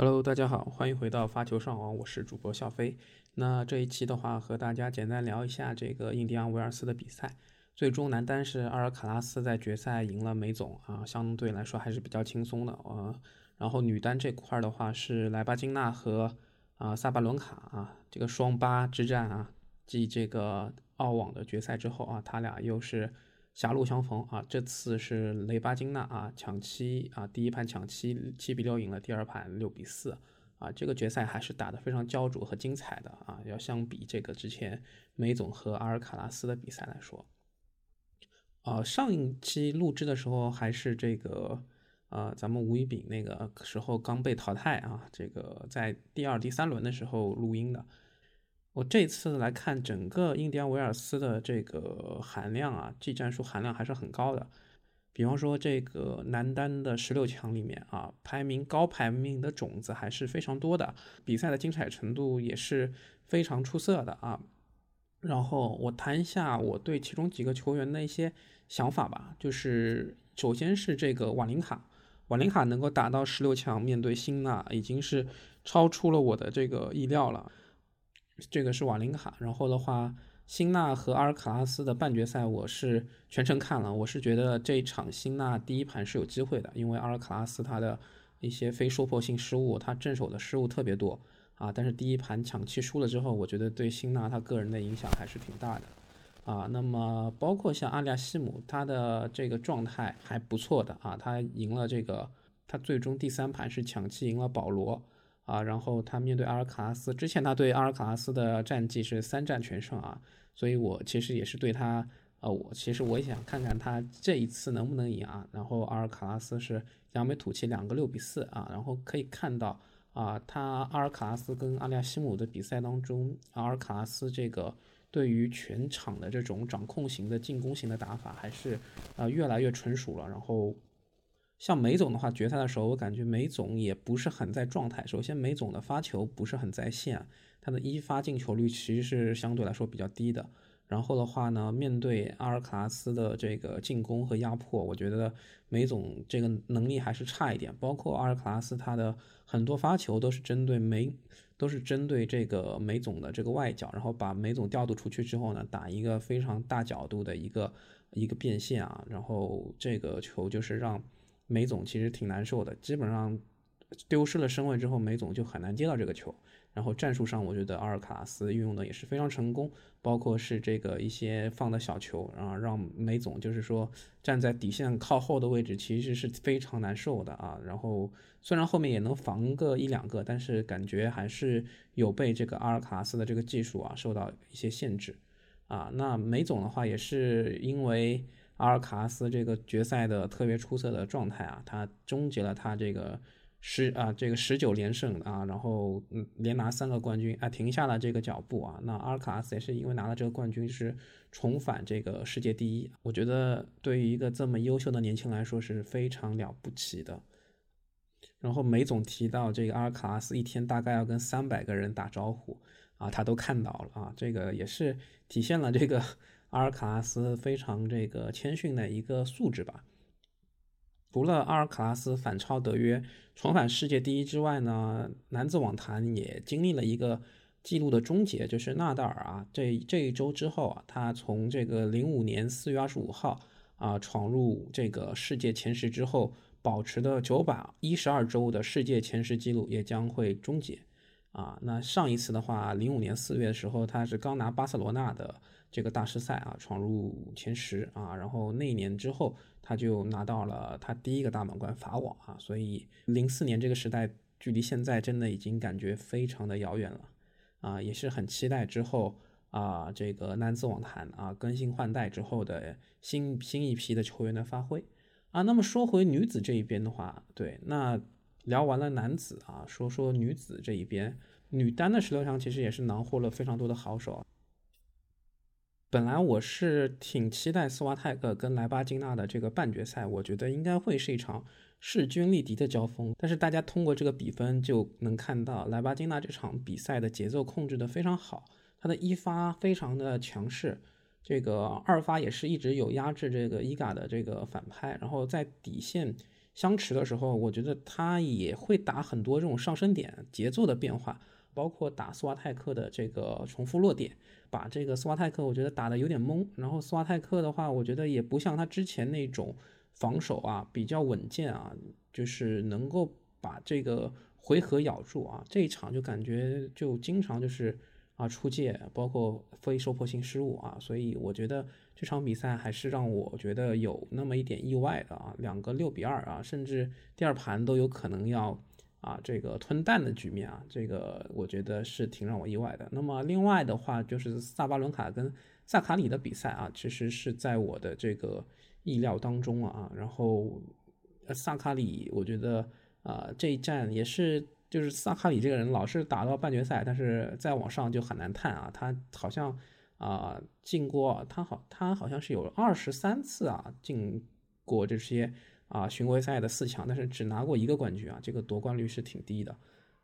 Hello，大家好，欢迎回到发球上网，我是主播笑飞。那这一期的话，和大家简单聊一下这个印第安维尔斯的比赛。最终男单是阿尔卡拉斯在决赛赢了梅总啊，相对来说还是比较轻松的啊。然后女单这块的话是莱巴金娜和啊萨巴伦卡啊，这个双八之战啊，继这个澳网的决赛之后啊，他俩又是。狭路相逢啊！这次是雷巴金娜啊抢七啊，第一盘抢七七比六赢了，第二盘六比四啊，这个决赛还是打得非常焦灼和精彩的啊！要相比这个之前梅总和阿尔卡拉斯的比赛来说，啊，上一期录制的时候还是这个呃，咱们吴一丙那个时候刚被淘汰啊，这个在第二、第三轮的时候录音的。我这次来看整个印第安维尔斯的这个含量啊，技战术含量还是很高的。比方说这个男单的十六强里面啊，排名高排名的种子还是非常多的，比赛的精彩程度也是非常出色的啊。然后我谈一下我对其中几个球员的一些想法吧，就是首先是这个瓦林卡，瓦林卡能够打到十六强面对辛纳，已经是超出了我的这个意料了。这个是瓦林卡，然后的话，辛纳和阿尔卡拉斯的半决赛我是全程看了，我是觉得这一场辛纳第一盘是有机会的，因为阿尔卡拉斯他的一些非说破性失误，他正手的失误特别多啊，但是第一盘抢七输了之后，我觉得对辛纳他个人的影响还是挺大的啊。那么包括像阿利亚西姆，他的这个状态还不错的啊，他赢了这个，他最终第三盘是抢七赢了保罗。啊，然后他面对阿尔卡拉斯，之前他对阿尔卡拉斯的战绩是三战全胜啊，所以我其实也是对他，呃，我其实我也想看看他这一次能不能赢啊。然后阿尔卡拉斯是扬眉吐气两个六比四啊，然后可以看到啊，他阿尔卡拉斯跟阿利亚西姆的比赛当中，阿尔卡拉斯这个对于全场的这种掌控型的进攻型的打法还是呃越来越纯熟了，然后。像梅总的话，决赛的时候我感觉梅总也不是很在状态。首先，梅总的发球不是很在线，他的一发进球率其实是相对来说比较低的。然后的话呢，面对阿尔卡拉斯的这个进攻和压迫，我觉得梅总这个能力还是差一点。包括阿尔卡拉斯他的很多发球都是针对梅，都是针对这个梅总的这个外角，然后把梅总调度出去之后呢，打一个非常大角度的一个一个变线啊，然后这个球就是让。梅总其实挺难受的，基本上丢失了身位之后，梅总就很难接到这个球。然后战术上，我觉得阿尔卡拉斯运用的也是非常成功，包括是这个一些放的小球，然后让梅总就是说站在底线靠后的位置，其实是非常难受的啊。然后虽然后面也能防个一两个，但是感觉还是有被这个阿尔卡拉斯的这个技术啊受到一些限制啊。那梅总的话也是因为。阿尔卡拉斯这个决赛的特别出色的状态啊，他终结了他这个十啊这个十九连胜啊，然后嗯连拿三个冠军啊，停下了这个脚步啊。那阿尔卡拉斯也是因为拿了这个冠军，是重返这个世界第一。我觉得对于一个这么优秀的年轻来说是非常了不起的。然后梅总提到这个阿尔卡拉斯一天大概要跟三百个人打招呼啊，他都看到了啊，这个也是体现了这个。阿尔卡拉斯非常这个谦逊的一个素质吧。除了阿尔卡拉斯反超德约，重返世界第一之外呢，男子网坛也经历了一个记录的终结，就是纳达尔啊，这这一周之后啊，他从这个零五年四月二十五号啊闯入这个世界前十之后，保持的九百一十二周的世界前十记录也将会终结。啊，那上一次的话，零五年四月的时候，他是刚拿巴塞罗那的这个大师赛啊，闯入前十啊，然后那一年之后，他就拿到了他第一个大满贯法网啊，所以零四年这个时代距离现在真的已经感觉非常的遥远了啊，也是很期待之后啊，这个男子网坛啊更新换代之后的新新一批的球员的发挥啊。那么说回女子这一边的话，对，那。聊完了男子啊，说说女子这一边，女单的十六强其实也是囊获了非常多的好手。本来我是挺期待斯瓦泰克跟莱巴金娜的这个半决赛，我觉得应该会是一场势均力敌的交锋。但是大家通过这个比分就能看到，莱巴金娜这场比赛的节奏控制的非常好，她的一发非常的强势，这个二发也是一直有压制这个伊嘎的这个反拍，然后在底线。相持的时候，我觉得他也会打很多这种上升点节奏的变化，包括打斯瓦泰克的这个重复落点，把这个斯瓦泰克我觉得打的有点懵。然后斯瓦泰克的话，我觉得也不像他之前那种防守啊比较稳健啊，就是能够把这个回合咬住啊。这一场就感觉就经常就是啊出界，包括非收破性失误啊，所以我觉得。这场比赛还是让我觉得有那么一点意外的啊，两个六比二啊，甚至第二盘都有可能要啊这个吞蛋的局面啊，这个我觉得是挺让我意外的。那么另外的话就是萨巴伦卡跟萨卡里的比赛啊，其实是在我的这个意料当中啊。然后萨卡里，我觉得啊这一战也是，就是萨卡里这个人老是打到半决赛，但是再往上就很难探啊，他好像。啊，进过他好，他好像是有二十三次啊，进过这些啊巡回赛的四强，但是只拿过一个冠军啊，这个夺冠率是挺低的。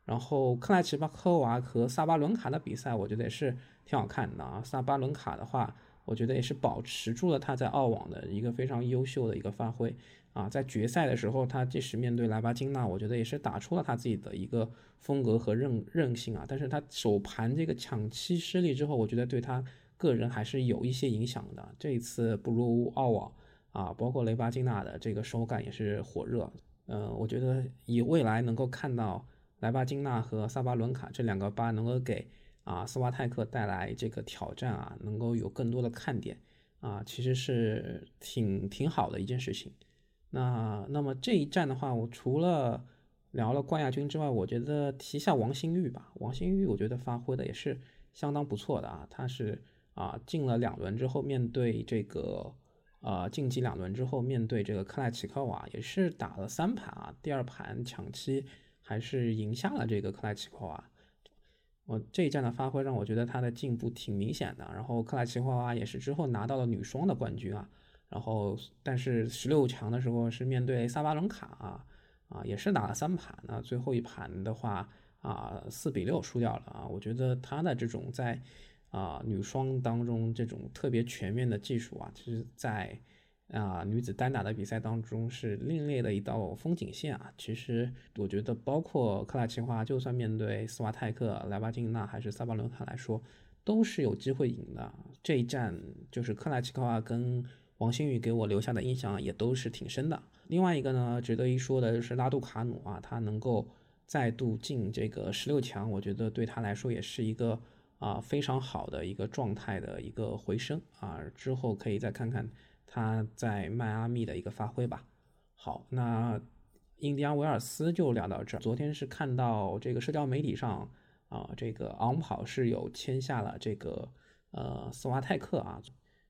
然后克莱奇巴科娃和萨巴伦卡的比赛，我觉得也是挺好看的啊。萨巴伦卡的话，我觉得也是保持住了他在澳网的一个非常优秀的一个发挥啊。在决赛的时候，他即使面对莱巴金娜，我觉得也是打出了他自己的一个风格和韧韧性啊。但是他首盘这个抢七失利之后，我觉得对他。个人还是有一些影响的。这一次不如澳网啊，包括雷巴金娜的这个手感也是火热。嗯，我觉得以未来能够看到莱巴金娜和萨巴伦卡这两个八能够给啊斯瓦泰克带来这个挑战啊，能够有更多的看点啊，其实是挺挺好的一件事情。那那么这一战的话，我除了聊了冠亚军之外，我觉得提一下王星玉吧。王星玉我觉得发挥的也是相当不错的啊，他是。啊，进了两轮之后，面对这个，呃，晋级两轮之后，面对这个克莱奇科娃，也是打了三盘啊。第二盘抢七还是赢下了这个克莱奇科娃。我这一战的发挥让我觉得他的进步挺明显的。然后克莱奇科娃也是之后拿到了女双的冠军啊。然后但是十六强的时候是面对萨巴伦卡啊，啊，也是打了三盘。那最后一盘的话啊，四比六输掉了啊。我觉得他的这种在。啊，女双当中这种特别全面的技术啊，其实，在啊女子单打的比赛当中是另类的一道风景线啊。其实我觉得，包括克拉奇花，就算面对斯瓦泰克、莱巴金娜还是萨巴伦卡来说，都是有机会赢的。这一战就是克拉奇科娃跟王星宇给我留下的印象也都是挺深的。另外一个呢，值得一说的就是拉杜卡努啊，他能够再度进这个十六强，我觉得对他来说也是一个。啊，非常好的一个状态的一个回升啊，之后可以再看看他在迈阿密的一个发挥吧。好，那印第安维尔斯就聊到这儿。昨天是看到这个社交媒体上啊，这个昂跑是有签下了这个呃斯瓦泰克啊，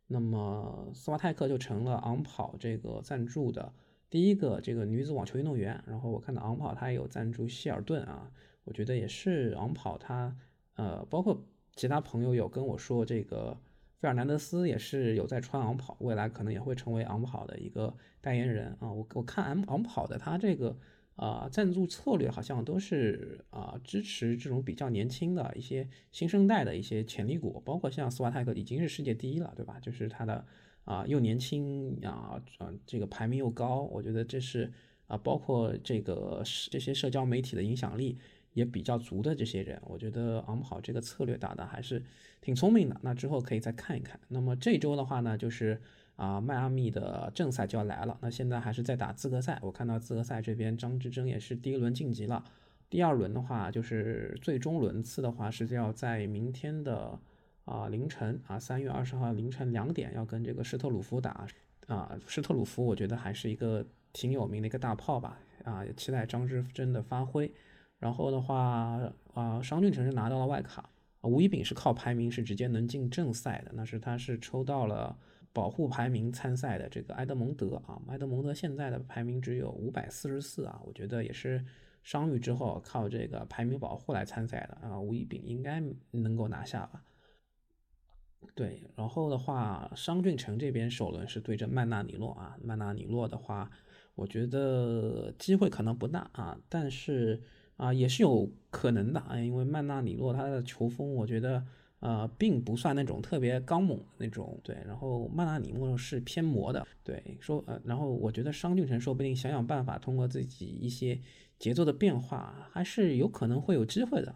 那么斯瓦泰克就成了昂跑这个赞助的第一个这个女子网球运动员。然后我看到昂跑它也有赞助希尔顿啊，我觉得也是昂跑它呃包括。其他朋友有跟我说，这个费尔南德斯也是有在穿昂跑，未来可能也会成为昂跑的一个代言人啊。我我看昂昂跑的他这个啊赞助策略好像都是啊支持这种比较年轻的一些新生代的一些潜力股，包括像斯瓦泰克已经是世界第一了，对吧？就是他的啊又年轻啊啊这个排名又高，我觉得这是啊包括这个这些社交媒体的影响力。也比较足的这些人，我觉得昂跑这个策略打的还是挺聪明的。那之后可以再看一看。那么这周的话呢，就是啊迈阿密的正赛就要来了。那现在还是在打资格赛。我看到资格赛这边张之臻也是第一轮晋级了。第二轮的话，就是最终轮次的话是要在明天的啊凌晨啊三月二十号凌晨两点要跟这个施特鲁夫打啊。施特鲁夫我觉得还是一个挺有名的一个大炮吧啊，期待张之臻的发挥。然后的话，啊，商俊成是拿到了外卡，吴一丙是靠排名是直接能进正赛的，那是他是抽到了保护排名参赛的这个埃德蒙德啊，埃德蒙德现在的排名只有五百四十四啊，我觉得也是伤愈之后靠这个排名保护来参赛的啊，吴一丙应该能够拿下吧？对，然后的话，商俊成这边首轮是对阵曼纳尼洛啊，曼纳尼洛的话，我觉得机会可能不大啊，但是。啊，也是有可能的啊，因为曼纳里诺他的球风，我觉得呃，并不算那种特别刚猛的那种，对。然后曼纳里诺是偏磨的，对。说呃，然后我觉得商俊成说不定想想办法，通过自己一些节奏的变化，还是有可能会有机会的。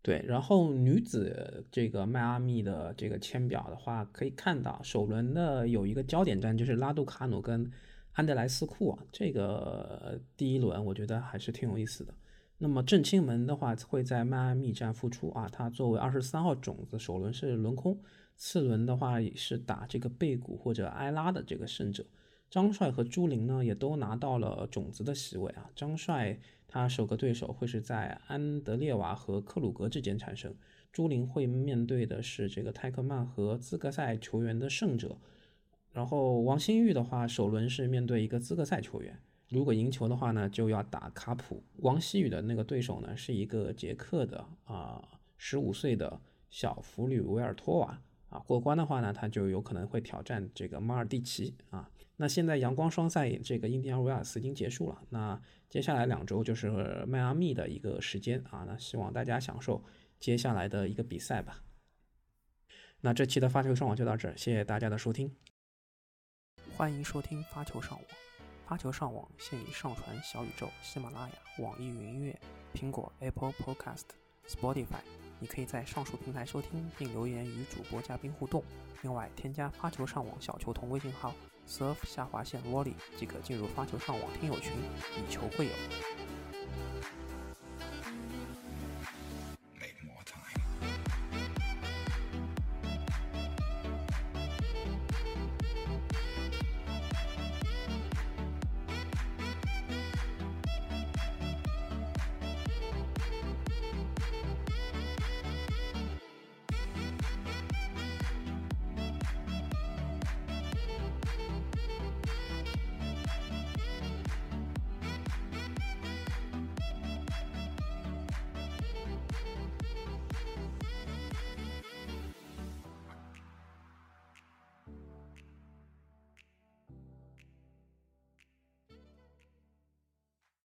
对，然后女子这个迈阿密的这个签表的话，可以看到首轮的有一个焦点战，就是拉杜卡努跟安德莱斯库啊，这个第一轮我觉得还是挺有意思的。那么郑钦文的话会在迈阿密站复出啊，他作为二十三号种子，首轮是轮空，次轮的话也是打这个贝古或者埃拉的这个胜者。张帅和朱琳呢也都拿到了种子的席位啊，张帅他首个对手会是在安德烈瓦和克鲁格之间产生，朱琳会面对的是这个泰克曼和资格赛球员的胜者，然后王新玉的话首轮是面对一个资格赛球员。如果赢球的话呢，就要打卡普。王希宇的那个对手呢，是一个捷克的啊，十五岁的小弗吕维尔托娃啊。过关的话呢，他就有可能会挑战这个马尔蒂奇啊。那现在阳光双赛这个印第安维尔斯已经结束了，那接下来两周就是迈阿密的一个时间啊。那希望大家享受接下来的一个比赛吧。那这期的发球上网就到这儿，谢谢大家的收听，欢迎收听发球上网。发球上网现已上传小宇宙、喜马拉雅、网易云音乐、苹果 Apple Podcast、Spotify，你可以在上述平台收听并留言与主播嘉宾互动。另外，添加发球上网小球童微信号 surf 下划线 lolly，即可进入发球上网听友群，以球会友。